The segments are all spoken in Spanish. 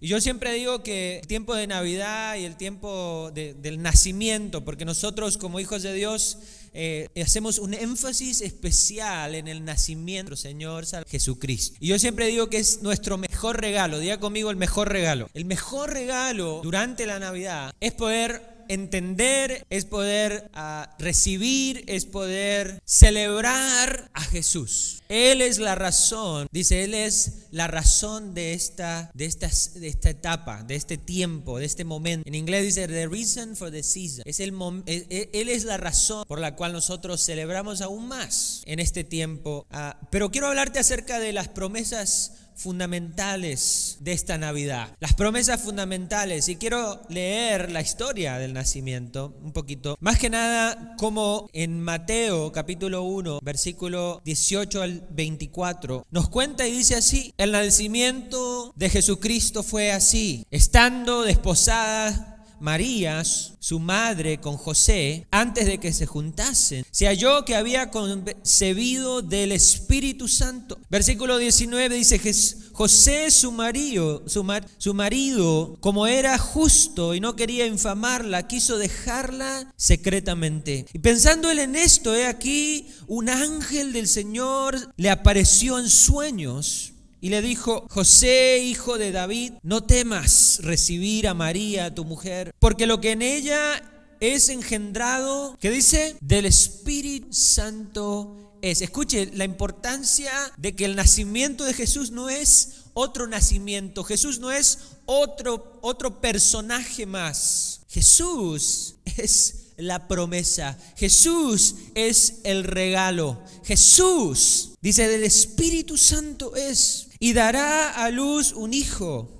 Y yo siempre digo que el tiempo de Navidad y el tiempo del nacimiento, porque nosotros como hijos de Dios eh, hacemos un énfasis especial en el nacimiento del Señor Jesucristo. Y yo siempre digo que es nuestro mejor regalo, diga conmigo el mejor regalo. El mejor regalo durante la Navidad es poder entender, es poder ah, recibir, es poder celebrar a Jesús. Él es la razón, dice, Él es la razón de esta, de, esta, de esta etapa, de este tiempo, de este momento. En inglés dice, the reason for the season. Es el, e, e, él es la razón por la cual nosotros celebramos aún más en este tiempo. Ah, pero quiero hablarte acerca de las promesas fundamentales de esta Navidad. Las promesas fundamentales. Y quiero leer la historia del nacimiento un poquito. Más que nada como en Mateo capítulo 1, versículo 18 al 24, nos cuenta y dice así, el nacimiento de Jesucristo fue así, estando desposada María, su madre, con José, antes de que se juntasen, se halló que había concebido del Espíritu Santo. Versículo 19 dice, José su marido, su, su marido, como era justo y no quería infamarla, quiso dejarla secretamente. Y pensando él en esto, he aquí, un ángel del Señor le apareció en sueños y le dijo, José, hijo de David, no temas recibir a María, tu mujer, porque lo que en ella es engendrado, ¿qué dice? Del Espíritu Santo es. Escuche, la importancia de que el nacimiento de Jesús no es otro nacimiento, Jesús no es otro, otro personaje más. Jesús es la promesa. Jesús es el regalo. Jesús, dice, del Espíritu Santo es. Y dará a luz un hijo.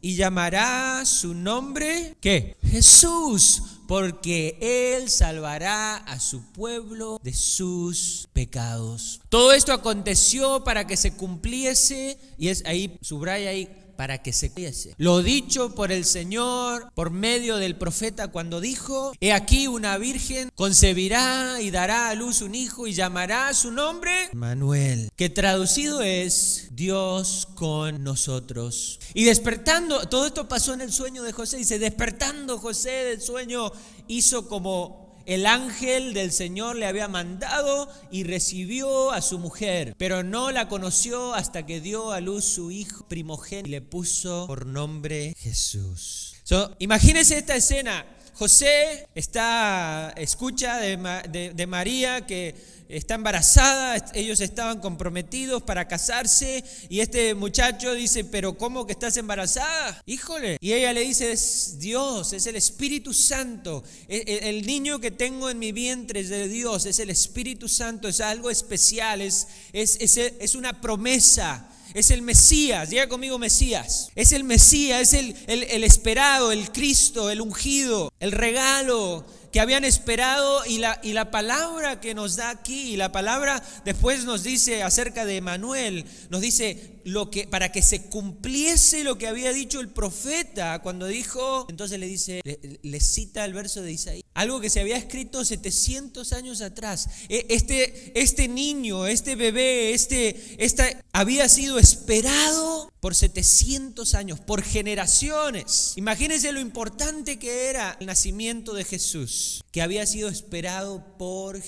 Y llamará su nombre, ¿qué? Jesús, porque Él salvará a su pueblo de sus pecados. Todo esto aconteció para que se cumpliese, y es ahí, subraya ahí, para que se cumpliese. Lo dicho por el Señor por medio del profeta cuando dijo, he aquí una virgen concebirá y dará a luz un hijo y llamará su nombre Manuel, que traducido es Dios con nosotros. Y despertando, todo esto pasó en el sueño de José, dice, despertando José del sueño hizo como el ángel del Señor le había mandado y recibió a su mujer, pero no la conoció hasta que dio a luz su hijo primogénito y le puso por nombre Jesús. imagínense esta escena. José está, escucha de, de María que está embarazada, ellos estaban comprometidos para casarse y este muchacho dice, pero ¿cómo que estás embarazada? Híjole. Y ella le dice, es Dios, es el Espíritu Santo. E, e, el, niño que tengo en mi vientre es de Dios, es el Espíritu Santo, es algo especial, es, es, es, una promesa. Es el Mesías, diga conmigo Mesías. Es el Mesías, es el, el, el esperado, el Cristo, el ungido, el regalo que habían esperado y la, y la palabra que nos da aquí, y la palabra después nos dice acerca de Manuel, nos dice, lo que, para que se cumpliese lo que había dicho el profeta cuando dijo, entonces le dice, le, cita el verso de Isaías, algo que se había escrito 700 años atrás. E, este, este niño, este bebé, este, esta, había sido esperado por 700 años, por generaciones. Imagínense lo importante que era el nacimiento de Jesús, que había sido esperado por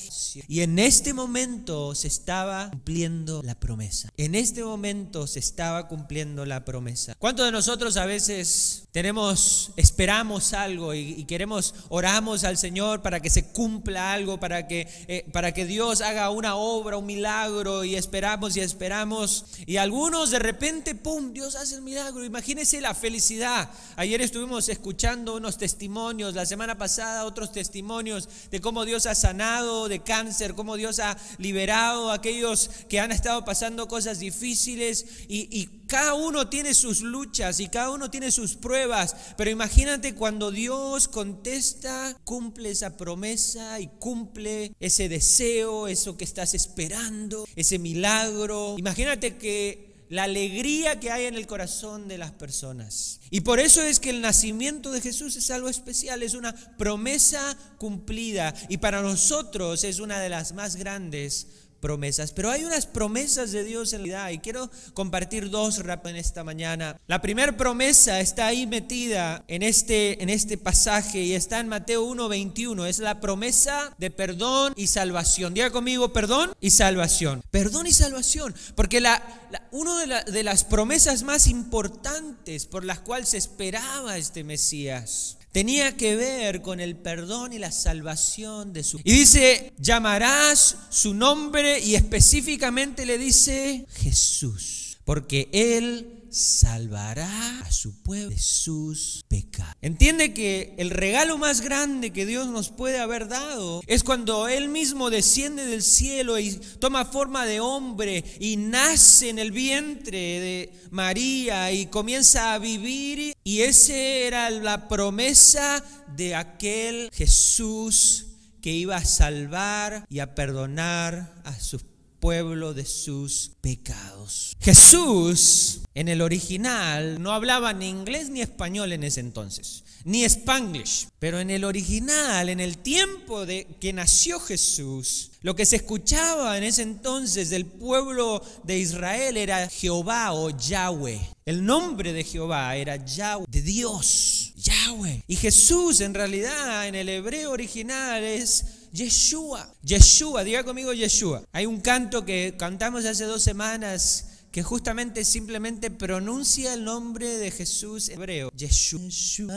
Y en este momento se estaba cumpliendo la promesa. En este momento se estaba cumpliendo la promesa. ¿Cuántos de nosotros a veces tenemos, esperamos algo y, queremos, oramos al Señor para que se cumpla algo, para que, eh, para que Dios haga una obra, un milagro y esperamos y esperamos y algunos de repente, ¡pum!, Dios hace el milagro. Imagínense la felicidad. Ayer estuvimos escuchando unos testimonios, la semana pasada otros testimonios de cómo Dios ha sanado de cáncer, cómo Dios ha liberado a aquellos que han estado pasando cosas difíciles y, cada uno tiene sus luchas y cada uno tiene sus pruebas, pero imagínate cuando Dios contesta, cumple esa promesa y cumple ese deseo, eso que estás esperando, ese milagro. Imagínate que la alegría que hay en el corazón de las personas. Y por eso es que el nacimiento de Jesús es algo especial, es una promesa cumplida y para nosotros es una de las más grandes promesas, pero hay unas promesas de Dios en la vida y quiero compartir dos rap en esta mañana. La primera promesa está ahí metida en este, en este pasaje y está en Mateo 1:21, es la promesa de perdón y salvación. Diga conmigo, perdón y salvación. Perdón y salvación, porque la, una de, de las promesas más importantes por las cuales se esperaba este Mesías tenía que ver con el perdón y la salvación de su... Y dice, llamarás su nombre y específicamente le dice Jesús, porque él salvará a su pueblo de sus pecados. Entiende que el regalo más grande que Dios nos puede haber dado es cuando Él mismo desciende del cielo y toma forma de hombre y nace en el vientre de María y comienza a vivir. Y esa era la promesa de aquel Jesús que iba a salvar y a perdonar a sus pueblo de sus pecados. Jesús en el original no hablaba ni inglés ni español en ese entonces, ni spanglish, pero en el original, en el tiempo de que nació Jesús, lo que se escuchaba en ese entonces del pueblo de Israel era Jehová o Yahweh. El nombre de Jehová era Yahweh, de Dios, Yahweh. Y Jesús en realidad en el hebreo original es Yeshua. Yeshua, diga conmigo Yeshua. Hay un canto que cantamos hace dos semanas que justamente simplemente pronuncia el nombre de Jesús hebreo. Yeshua.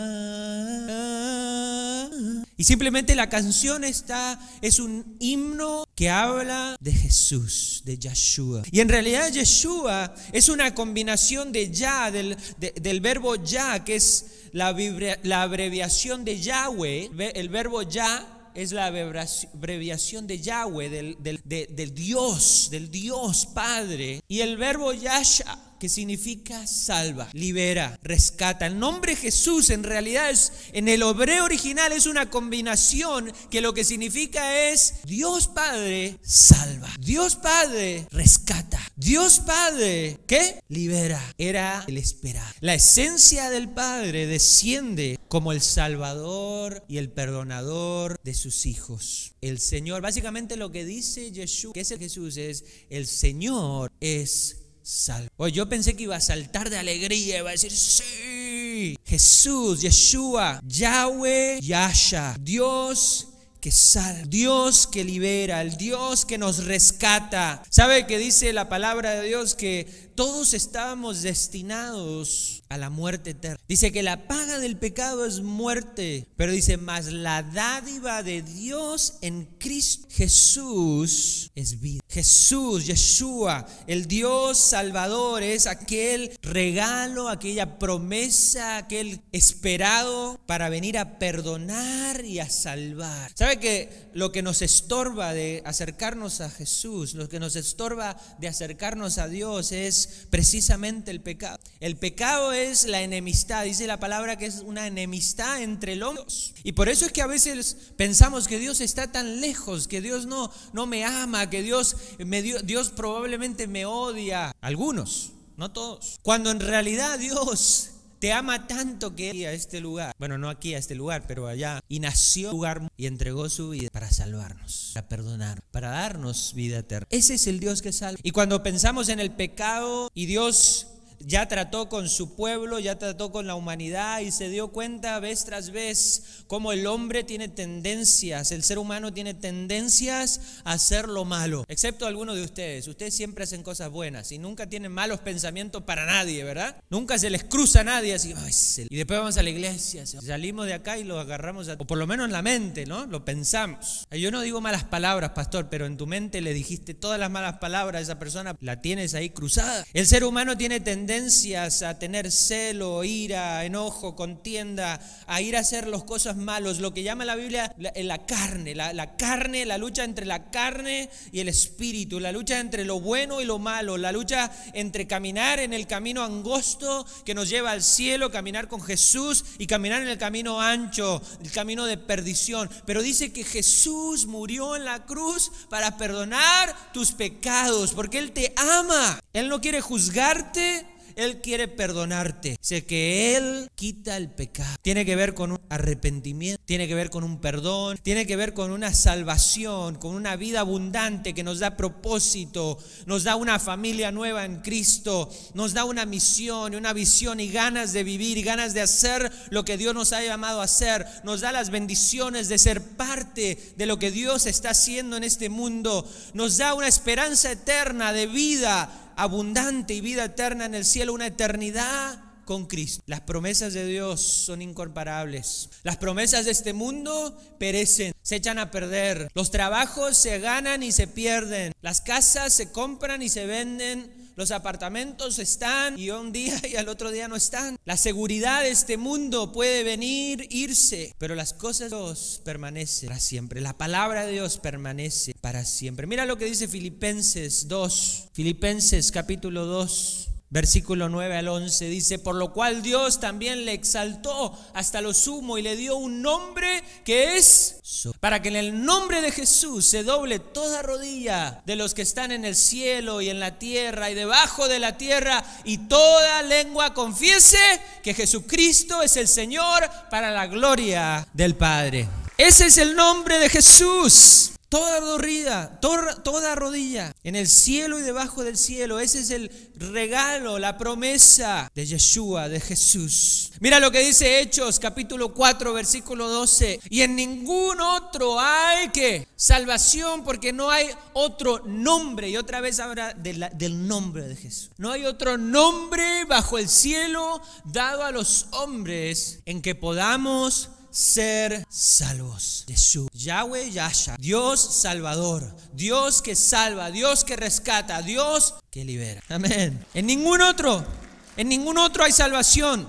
Y simplemente la canción está, es un himno que habla de Jesús, de Yeshua. Y en realidad Yeshua es una combinación de ya, del, del verbo ya, que es la, la abreviación de Yahweh, el verbo ya es la abreviación de Yahweh, del, del, Dios, del Dios Padre. Y el verbo Yasha, que significa salva, libera, rescata. El nombre Jesús en realidad es, en el hebreo original es una combinación que lo que significa es Dios Padre salva, Dios Padre rescata, Dios Padre, ¿qué? Libera. Era el esperar. La esencia del Padre desciende como el Salvador y el perdonador de sus hijos. El Señor, básicamente lo que dice Jesús, que es Jesús, es el Señor es salvo. Yo pensé que iba a saltar de alegría, iba a decir, sí, Jesús, Yeshua, Yahweh, Yasha, Dios que salva, Dios que libera, el Dios que nos rescata. ¿Sabe que dice la palabra de Dios que todos estábamos destinados a la muerte eterna? Dice que la paga del pecado es muerte, pero dice, más la dádiva de Dios en Cristo Jesús es vida. Jesús, Yeshua, el Dios Salvador es aquel regalo, aquella promesa, aquel esperado para venir a perdonar y a salvar. ¿Sabe que lo que nos estorba de acercarnos a Jesús, lo que nos estorba de acercarnos a Dios es precisamente el pecado? El pecado es la enemistad, dice la palabra que es una enemistad entre los. Y por eso es que a veces pensamos que Dios está tan lejos, que Dios no, no me ama, que Dios Dios probablemente me odia. Algunos, no todos. Cuando en realidad Dios te ama tanto que a este lugar, bueno, no aquí a este lugar, pero allá, y nació lugar y entregó su vida para salvarnos, para perdonar, para darnos vida eterna. Ese es el Dios que salva. Y cuando pensamos en el pecado y Dios ya trató con su pueblo, ya trató con la humanidad y se dio cuenta vez tras vez cómo el hombre tiene tendencias, el ser humano tiene tendencias a hacer lo malo, excepto algunos de ustedes. Ustedes siempre hacen cosas buenas y nunca tienen malos pensamientos para nadie, ¿verdad? Nunca se les cruza a nadie así, y después vamos a la iglesia, salimos de acá y lo agarramos, o por lo menos en la mente, ¿no? Lo pensamos. Yo no digo malas palabras, pastor, pero en tu mente le dijiste todas las malas palabras a esa persona, la tienes ahí cruzada. El ser humano tiene tendencias tendencias a tener celo, ira, enojo, contienda, a ir a hacer las cosas malos, lo que llama la Biblia la, carne, la, la, carne, la lucha entre la carne y el espíritu, la lucha entre lo bueno y lo malo, la lucha entre caminar en el camino angosto que nos lleva al cielo, caminar con Jesús y caminar en el camino ancho, el camino de perdición. Pero dice que Jesús murió en la cruz para perdonar tus pecados, porque Él te ama. Él no quiere juzgarte, Él quiere perdonarte. Sé que Él quita el pecado. Tiene que ver con un arrepentimiento, tiene que ver con un perdón, tiene que ver con una salvación, con una vida abundante que nos da propósito, nos da una familia nueva en Cristo, nos da una misión una visión y ganas de vivir y ganas de hacer lo que Dios nos ha llamado a hacer. Nos da las bendiciones de ser parte de lo que Dios está haciendo en este mundo. Nos da una esperanza eterna de vida abundante y vida eterna en el cielo, una eternidad con Cristo. Las promesas de Dios son incomparables. Las promesas de este mundo perecen, se echan a perder. Los trabajos se ganan y se pierden. Las casas se compran y se venden. Los apartamentos están y un día y al otro día no están. La seguridad de este mundo puede venir, irse, pero las cosas de Dios permanecen para siempre. La palabra de Dios permanece para siempre. Mira lo que dice Filipenses 2, Filipenses capítulo 2. Versículo 9 al 11 dice, por lo cual Dios también le exaltó hasta lo sumo y le dio un nombre que es para que en el nombre de Jesús se doble toda rodilla de los que están en el cielo y en la tierra y debajo de la tierra y toda lengua confiese que Jesucristo es el Señor para la gloria del Padre. Ese es el nombre de Jesús. Toda rodilla, toda, rodilla, en el cielo y debajo del cielo. Ese es el regalo, la promesa de Yeshua, de Jesús. Mira lo que dice Hechos, capítulo 4, versículo 12. Y en ningún otro hay que salvación, porque no hay otro nombre. Y otra vez habla del nombre de Jesús. No hay otro nombre bajo el cielo dado a los hombres en que podamos ser salvos. Jesús, Yahweh Yasha, Dios salvador, Dios que salva, Dios que rescata, Dios que libera. Amén. En ningún otro, en ningún otro hay salvación.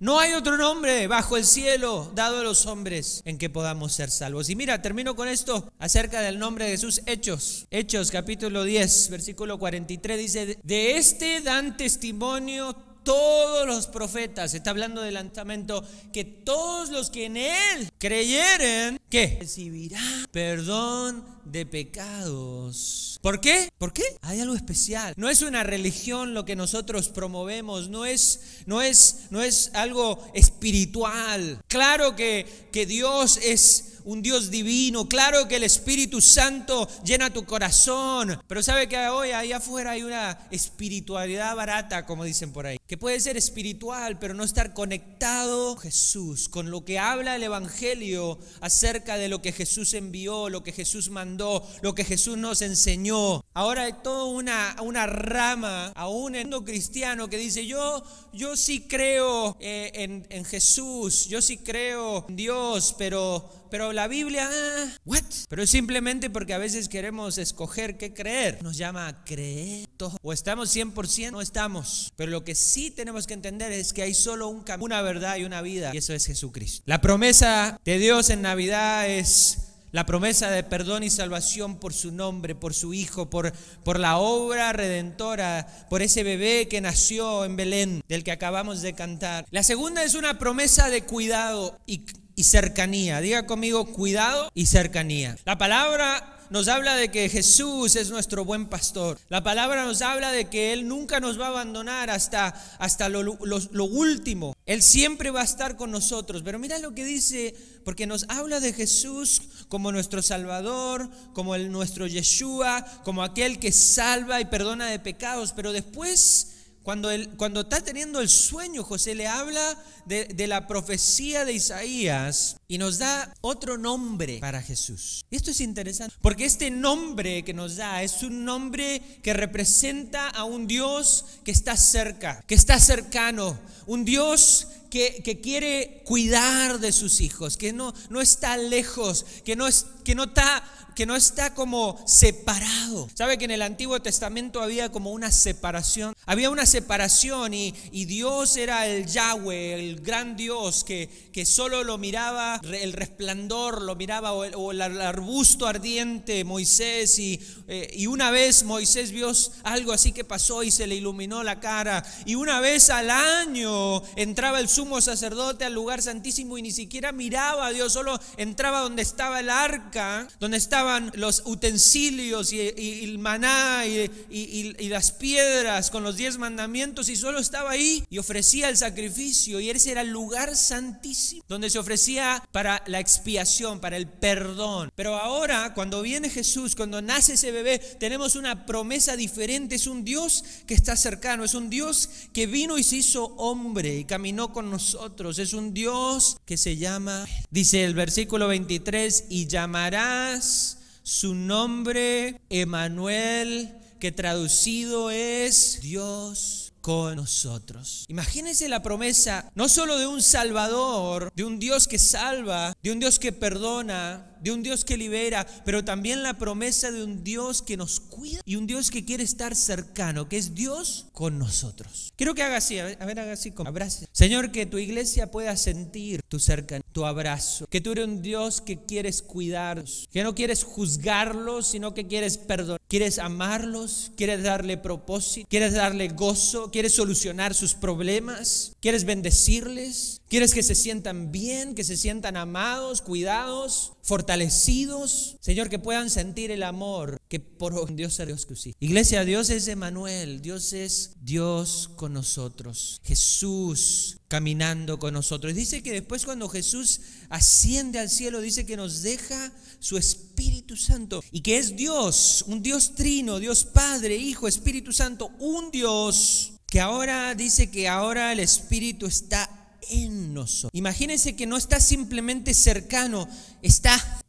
No hay otro nombre bajo el cielo dado a los hombres en que podamos ser salvos. Y mira, termino con esto acerca del nombre de Jesús. Hechos, Hechos capítulo 10, versículo 43 dice, de este dan testimonio todos los profetas, está hablando del lanzamiento, que todos los que en Él creyeren, que recibirán perdón de pecados. ¿Por qué? ¿Por qué? Hay algo especial. No es una religión lo que nosotros promovemos, no es, no es, no es algo espiritual. Claro que, que Dios es un Dios divino. Claro que el Espíritu Santo llena tu corazón. Pero sabe que hoy ahí afuera hay una espiritualidad barata, como dicen por ahí. Que puede ser espiritual, pero no estar conectado con Jesús, con lo que habla el Evangelio acerca de lo que Jesús envió, lo que Jesús mandó, lo que Jesús nos enseñó. Ahora hay toda una, una rama, aún en el mundo cristiano, que dice, yo, yo sí creo eh, en, Jesús, yo sí creo en Dios, pero pero la Biblia, ah, what? Pero es simplemente porque a veces queremos escoger qué creer. Nos llama a creer. O estamos 100% no estamos. Pero lo que sí tenemos que entender es que hay solo un una verdad y una vida. Y eso es Jesucristo. La promesa de Dios en Navidad es la promesa de perdón y salvación por su nombre, por su Hijo, por, por la obra redentora, por ese bebé que nació en Belén, del que acabamos de cantar. La segunda es una promesa de cuidado y y cercanía. Diga conmigo cuidado y cercanía. La palabra nos habla de que Jesús es nuestro buen pastor. La palabra nos habla de que Él nunca nos va a abandonar hasta, hasta lo, lo, último. Él siempre va a estar con nosotros. Pero mira lo que dice, porque nos habla de Jesús como nuestro Salvador, como el, nuestro Yeshua, como aquel que salva y perdona de pecados. Pero después cuando, cuando está teniendo el sueño, José le habla de, de, la profecía de Isaías y nos da otro nombre para Jesús. Esto es interesante, porque este nombre que nos da es un nombre que representa a un Dios que está cerca, que está cercano, un Dios que, que, quiere cuidar de sus hijos, que no, no está lejos, que no, es, que no está que no está como separado. ¿Sabe que en el Antiguo Testamento había como una separación? Había una separación y, Dios era el Yahweh, el gran Dios que, que solo lo miraba el resplandor, lo miraba o el, arbusto ardiente, Moisés. Y, eh, y una vez Moisés vio algo así que pasó y se le iluminó la cara. Y una vez al año entraba el sumo sacerdote al lugar santísimo y ni siquiera miraba a Dios, solo entraba donde estaba el arca, donde estaba estaban los utensilios y, el maná y, y, las piedras con los diez mandamientos y solo estaba ahí y ofrecía el sacrificio y ese era el lugar santísimo donde se ofrecía para la expiación, para el perdón. Pero ahora cuando viene Jesús, cuando nace ese bebé, tenemos una promesa diferente. Es un Dios que está cercano, es un Dios que vino y se hizo hombre y caminó con nosotros. Es un Dios que se llama, dice el versículo 23, y llamarás su nombre Emanuel, que traducido es Dios con nosotros. Imagínense la promesa no solo de un Salvador, de un Dios que salva, de un Dios que perdona, de un Dios que libera, pero también la promesa de un Dios que nos cuida y un Dios que quiere estar cercano, que es Dios con nosotros. Quiero que haga así, a ver, haga así como abrazo. Señor, que tu iglesia pueda sentir tu cercanía, tu abrazo, que tú eres un Dios que quieres cuidarlos, que no quieres juzgarlos, sino que quieres perdonar, quieres amarlos, quieres darle propósito, quieres darle gozo, quieres solucionar sus problemas, quieres bendecirles, quieres que se sientan bien, que se sientan amados, cuidados, fortalecidos, Señor, que puedan sentir el amor que por Dios es Dios que sí. Iglesia, Dios es Emanuel, Dios es Dios con nosotros, Jesús caminando con nosotros. Dice que después cuando Jesús asciende al cielo, dice que nos deja su Espíritu Santo y que es Dios, un Dios trino, Dios Padre, Hijo, Espíritu Santo, un Dios que ahora dice que ahora el Espíritu está en nosotros. Imagínense que no está simplemente cercano, está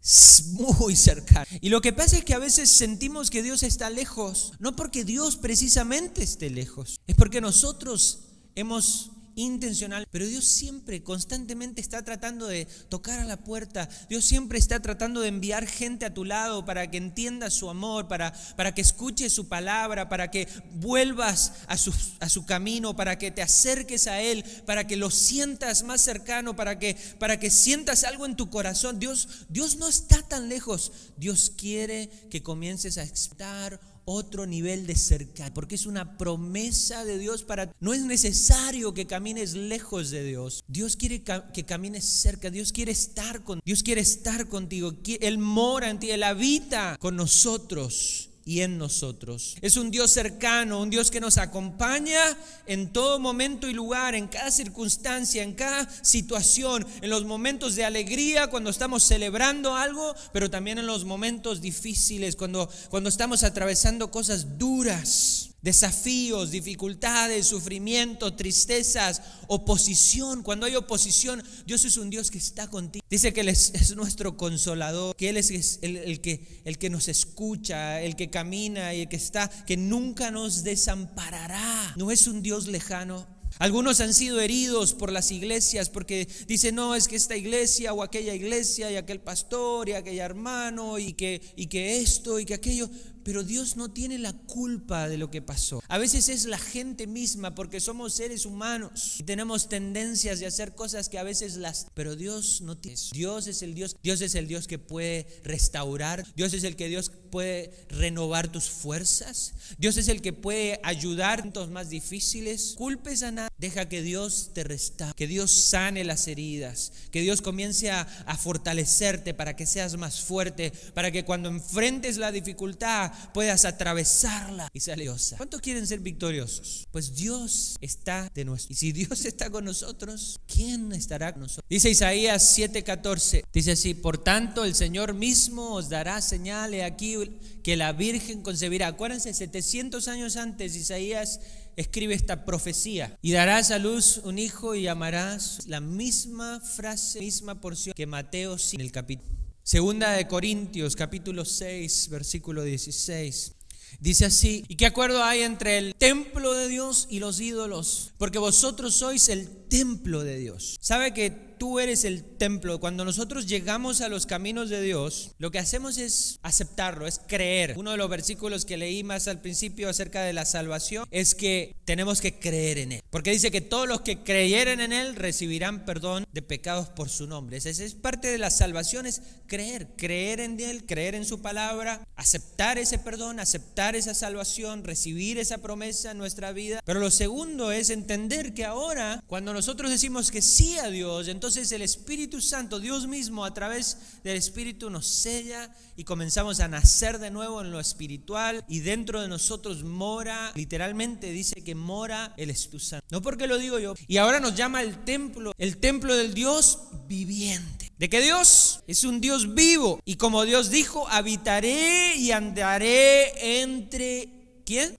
muy cercano. Y lo que pasa es que a veces sentimos que Dios está lejos, no porque Dios precisamente esté lejos, es porque nosotros hemos intencional, pero Dios siempre, constantemente está tratando de tocar a la puerta. Dios siempre está tratando de enviar gente a tu lado para que entienda su amor, para, para que escuche su palabra, para que vuelvas a su, a su camino, para que te acerques a Él, para que lo sientas más cercano, para que, para que sientas algo en tu corazón. Dios, Dios no está tan lejos. Dios quiere que comiences a estar otro nivel de cercanía, porque es una promesa de Dios para... No es necesario que camines lejos de Dios. Dios quiere que camines cerca, Dios quiere estar con Dios quiere estar contigo. Él mora en ti, Él habita con nosotros y en nosotros. Es un Dios cercano, un Dios que nos acompaña en todo momento y lugar, en cada circunstancia, en cada situación, en los momentos de alegría, cuando estamos celebrando algo, pero también en los momentos difíciles, cuando, cuando estamos atravesando cosas duras desafíos, dificultades, sufrimiento, tristezas, oposición. Cuando hay oposición, Dios es un Dios que está contigo. Dice que Él es, nuestro consolador, que Él es el, que, el que nos escucha, el que camina y el que está, que nunca nos desamparará. No es un Dios lejano. Algunos han sido heridos por las iglesias porque dicen, no, es que esta iglesia o aquella iglesia y aquel pastor y aquel hermano y que, y que esto y que aquello pero Dios no tiene la culpa de lo que pasó. A veces es la gente misma porque somos seres humanos y tenemos tendencias de hacer cosas que a veces las... Pero Dios no tiene Dios es el Dios, Dios es el Dios que puede restaurar, Dios es el que Dios puede renovar tus fuerzas, Dios es el que puede ayudar en momentos más difíciles. Culpes a nada, deja que Dios te restaure, que Dios sane las heridas, que Dios comience a fortalecerte para que seas más fuerte, para que cuando enfrentes la dificultad puedas atravesarla y ser valiosa. ¿Cuántos quieren ser victoriosos? Pues Dios está de nosotros. Y si Dios está con nosotros, ¿quién estará con nosotros? Dice Isaías 7:14. Dice así, por tanto el Señor mismo os dará señales aquí que la Virgen concebirá. Acuérdense, 700 años antes Isaías escribe esta profecía. Y darás a luz un hijo y llamarás la misma frase, misma porción que Mateo en el capítulo. Segunda de Corintios, capítulo 6, versículo 16. Dice así, ¿y qué acuerdo hay entre el templo de Dios y los ídolos? Porque vosotros sois el templo de Dios. ¿Sabe que tú eres el templo. Cuando nosotros llegamos a los caminos de Dios, lo que hacemos es aceptarlo, es creer. Uno de los versículos que leí más al principio acerca de la salvación es que tenemos que creer en Él. Porque dice que todos los que creyeren en Él recibirán perdón de pecados por su nombre. Esa es parte de la salvación, es creer, creer en Él, creer en su palabra, aceptar ese perdón, aceptar esa salvación, recibir esa promesa en nuestra vida. Pero lo segundo es entender que ahora, cuando nosotros decimos que sí a Dios, entonces el Espíritu Santo, Dios mismo, a través del Espíritu nos sella y comenzamos a nacer de nuevo en lo espiritual y dentro de nosotros mora, literalmente dice que mora el Espíritu Santo. No porque lo digo yo. Y ahora nos llama el templo, el templo del Dios viviente. De que Dios es un Dios vivo y como Dios dijo, habitaré y andaré entre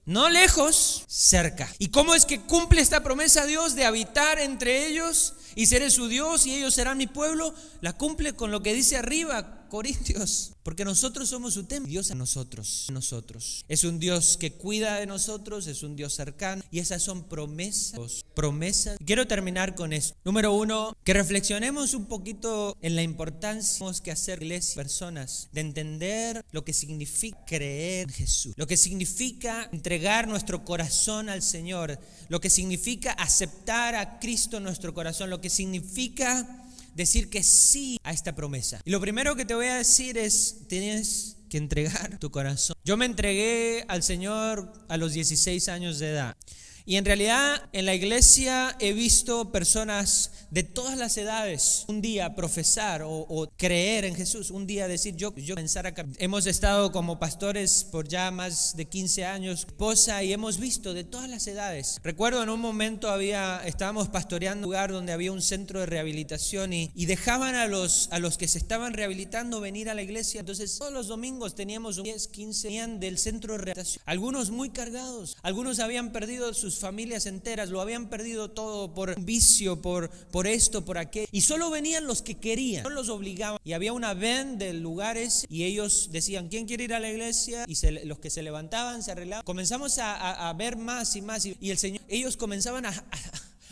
No lejos, cerca. ¿Y cómo es que cumple esta promesa Dios de habitar entre ellos y seré su Dios y ellos serán mi pueblo? La cumple con lo que dice arriba, Corintios, porque nosotros somos su templo, Dios a nosotros, nosotros. Es un Dios que cuida de nosotros, es un Dios cercano y esas son promesas, promesas. Quiero terminar con eso. Número uno, que reflexionemos un poquito en la importancia que hacer iglesia, personas, de entender lo que significa creer en Jesús, lo que significa entregar nuestro corazón al Señor, lo que significa aceptar a Cristo en nuestro corazón, lo que significa decir que sí a esta promesa. Y lo primero que te voy a decir es, tienes que entregar tu corazón. Yo me entregué al Señor a los 16 años de edad. Y en realidad en la iglesia he visto personas de todas las edades un día profesar o, creer en Jesús, un día decir yo, yo pensar acá. Hemos estado como pastores por ya más de 15 años, esposa, y hemos visto de todas las edades. Recuerdo en un momento había, estábamos pastoreando un lugar donde había un centro de rehabilitación y, y dejaban a los, a los que se estaban rehabilitando venir a la iglesia. Entonces todos los domingos teníamos 10, 15 del centro de rehabilitación. Algunos muy cargados, algunos habían perdido sus familias enteras, lo habían perdido todo por vicio, por, por esto, por aquello. Y solo venían los que querían, no los obligaban. Y había una ven de lugares y ellos decían, ¿quién quiere ir a la iglesia? Y los que se levantaban, se arreglaban. Comenzamos a, ver más y más. Y, el Señor, ellos comenzaban a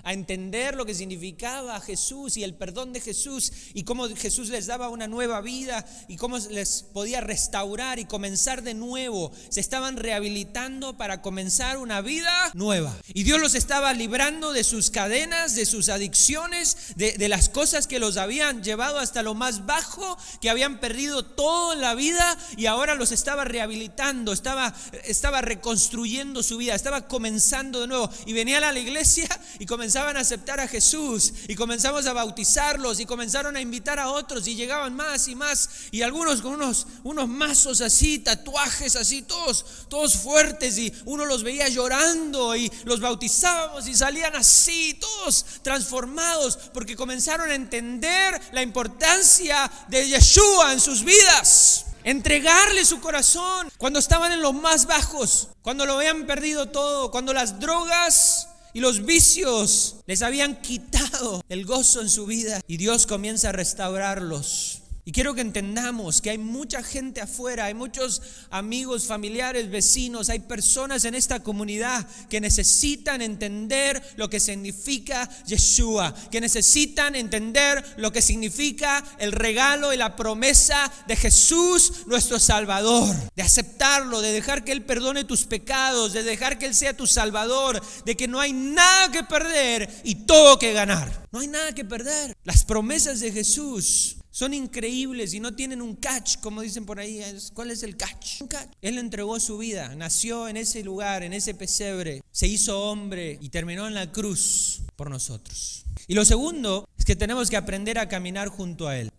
entender lo que significaba Jesús y el perdón de Jesús y cómo Jesús les daba una nueva vida y cómo les podía restaurar y comenzar de nuevo. Se estaban rehabilitando para comenzar una vida nueva. Y Dios los estaba librando de sus cadenas, de sus adicciones, de, las cosas que los habían llevado hasta lo más bajo, que habían perdido toda la vida y ahora los estaba rehabilitando, estaba, estaba reconstruyendo su vida, estaba comenzando de nuevo. Y venían a la iglesia y comenzaban comenzaban a aceptar a Jesús y comenzamos a bautizarlos y comenzaron a invitar a otros y llegaban más y más y algunos con unos, unos mazos así, tatuajes así, todos, todos fuertes y uno los veía llorando y los bautizábamos y salían así, todos transformados porque comenzaron a entender la importancia de Yeshua en sus vidas. Entregarle su corazón cuando estaban en los más bajos, cuando lo habían perdido todo, cuando las drogas y los vicios les habían quitado el gozo en su vida y Dios comienza a restaurarlos. Y quiero que entendamos que hay mucha gente afuera, hay muchos amigos, familiares, vecinos, hay personas en esta comunidad que necesitan entender lo que significa Yeshua, que necesitan entender lo que significa el regalo y la promesa de Jesús, nuestro Salvador, de aceptarlo, de dejar que Él perdone tus pecados, de dejar que Él sea tu Salvador, de que no hay nada que perder y todo que ganar. No hay nada que perder. Las promesas de Jesús son increíbles y no tienen un catch, como dicen por ahí. ¿Cuál es el catch? Él entregó su vida, nació en ese lugar, en ese pesebre, se hizo hombre y terminó en la cruz por nosotros. Y lo segundo es que tenemos que aprender a caminar junto a Él.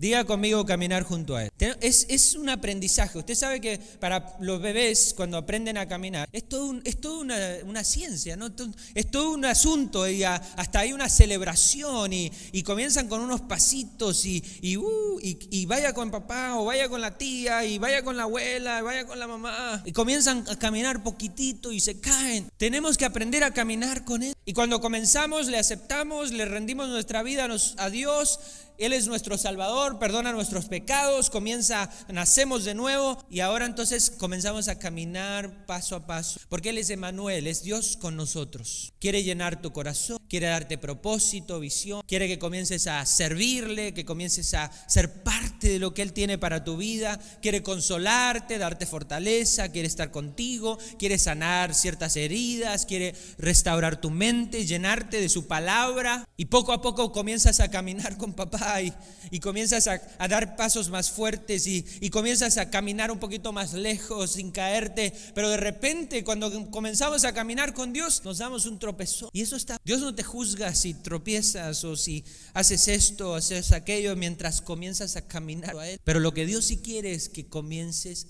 Diga conmigo caminar junto a Él. Es, es, un aprendizaje. Usted sabe que para los bebés, cuando aprenden a caminar, es todo, es una, una, ciencia, ¿no? es todo un asunto. Y hasta hay una celebración y, y comienzan con unos pasitos y, y, uh, y, vaya con papá o vaya con la tía y vaya con la abuela, vaya con la mamá. Y comienzan a caminar poquitito y se caen. Tenemos que aprender a caminar con Él. Y cuando comenzamos, le aceptamos, le rendimos nuestra vida a Dios él es nuestro Salvador, perdona nuestros pecados, comienza, nacemos de nuevo y ahora entonces comenzamos a caminar paso a paso. Porque Él es Emanuel, es Dios con nosotros. Quiere llenar tu corazón, quiere darte propósito, visión, quiere que comiences a servirle, que comiences a ser parte de lo que Él tiene para tu vida, quiere consolarte, darte fortaleza, quiere estar contigo, quiere sanar ciertas heridas, quiere restaurar tu mente llenarte de su palabra y poco a poco comienzas a caminar con papá y, y comienzas a, a, dar pasos más fuertes y, y, comienzas a caminar un poquito más lejos sin caerte, pero de repente cuando comenzamos a caminar con Dios nos damos un tropezón y eso está, Dios no te juzga si tropiezas o si haces esto haces aquello mientras comienzas a caminar a Él, pero lo que Dios sí quiere es que comiences,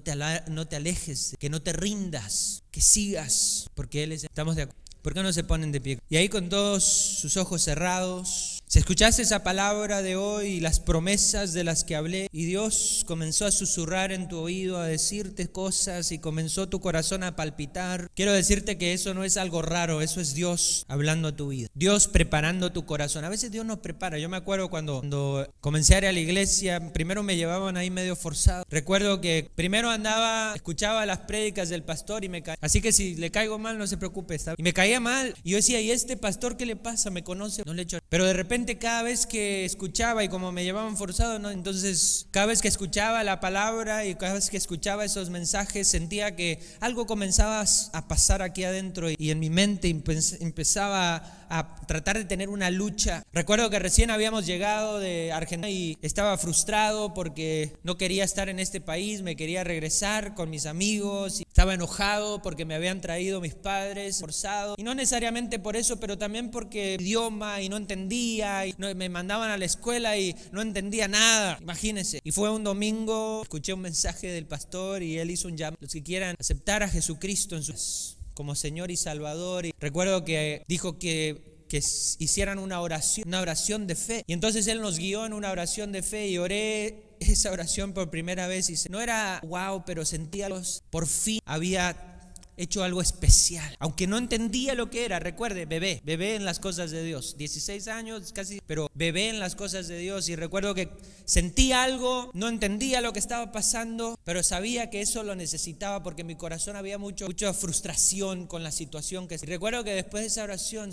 no te alejes, que no te rindas, que sigas, porque Él es, estamos de acuerdo. ¿Por qué no se ponen de pie? Y ahí con todos sus ojos cerrados, si escuchaste esa palabra de hoy y las promesas de las que hablé, y Dios comenzó a susurrar en tu oído, a decirte cosas y comenzó tu corazón a palpitar, quiero decirte que eso no es algo raro, eso es Dios hablando a tu vida. Dios preparando tu corazón. A veces Dios nos prepara. Yo me acuerdo cuando, cuando comencé a ir a la iglesia, primero me llevaban ahí medio forzado. Recuerdo que primero andaba, escuchaba las prédicas del pastor y me caía. Así que si le caigo mal, no se preocupe. Está y me caía mal. Y yo decía, ¿y este pastor qué le pasa? ¿Me conoce? No le echo. Pero de repente cada vez que escuchaba y como me llevaban forzado, ¿no? entonces cada vez que escuchaba la palabra y cada vez que escuchaba esos mensajes sentía que algo comenzaba a pasar aquí adentro y en mi mente empezaba a tratar de tener una lucha. Recuerdo que recién habíamos llegado de Argentina y estaba frustrado porque no quería estar en este país, me quería regresar con mis amigos, estaba enojado porque me habían traído mis padres forzado y no necesariamente por eso, pero también porque idioma y no entendía y me mandaban a la escuela y no entendía nada, imagínense. Y fue un domingo, escuché un mensaje del pastor y él hizo un llamado, los que quieran aceptar a Jesucristo en sus como Señor y Salvador. Y recuerdo que dijo que que hicieran una oración, una oración de fe. Y entonces Él nos guió en una oración de fe y oré esa oración por primera vez y no era wow, pero sentía los, por fin había hecho algo especial. Aunque no entendía lo que era, recuerde, bebé, bebé en las cosas de Dios. 16 años casi, pero bebé en las cosas de Dios. Y recuerdo que sentí algo, no entendía lo que estaba pasando, pero sabía que eso lo necesitaba porque en mi corazón había mucho, mucha frustración con la situación que... Y recuerdo que después de esa oración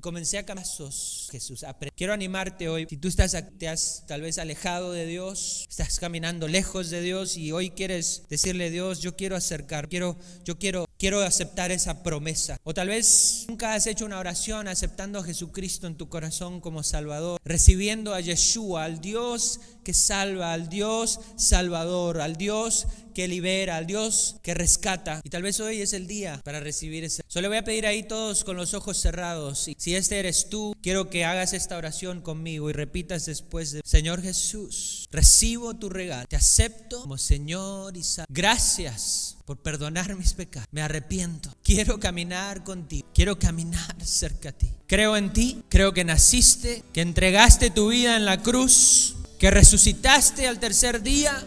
comencé a casos Jesús. Quiero animarte hoy, si tú estás, te has tal vez alejado de Dios, estás caminando lejos de Dios y hoy quieres decirle Dios, yo quiero acercar, quiero, yo quiero quiero aceptar esa promesa. O tal vez nunca has hecho una oración aceptando a Jesucristo en tu corazón como Salvador, recibiendo a Yeshua, al Dios que salva, al Dios salvador, al Dios que libera, al Dios que rescata. Y tal vez hoy es el día para recibir ese. Solo voy a pedir ahí todos con los ojos cerrados. Si este eres tú, quiero que hagas esta oración conmigo y repitas después de Señor Jesús, recibo tu regalo. Te acepto como Señor y Salvador. Gracias por perdonar mis pecados. Me arrepiento. Quiero caminar contigo. Quiero caminar cerca de ti. Creo en ti. Creo que naciste, que entregaste tu vida en la cruz, que resucitaste al tercer día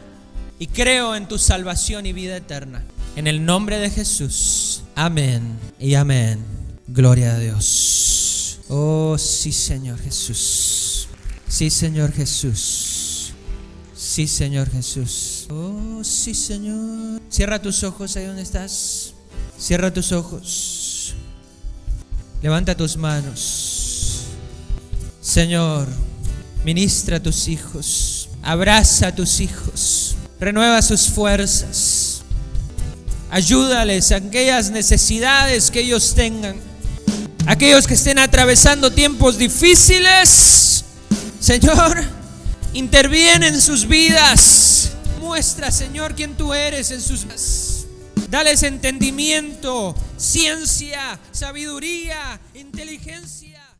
y creo en tu salvación y vida eterna. En el nombre de Jesús. Amén y amén. Gloria a Dios. Oh, sí, Señor Jesús. Sí, Señor Jesús. Sí, Señor Jesús. Oh, sí, Señor. Cierra tus ojos ahí donde estás. Cierra tus ojos. Levanta tus manos. Señor, ministra a tus hijos. Abraza a tus hijos renueva sus fuerzas. Ayúdales a aquellas necesidades que ellos tengan. Aquellos que estén atravesando tiempos difíciles, Señor, interviene en sus vidas. Muestra, Señor, quién tú eres en sus vidas. Dales entendimiento, ciencia, sabiduría, inteligencia.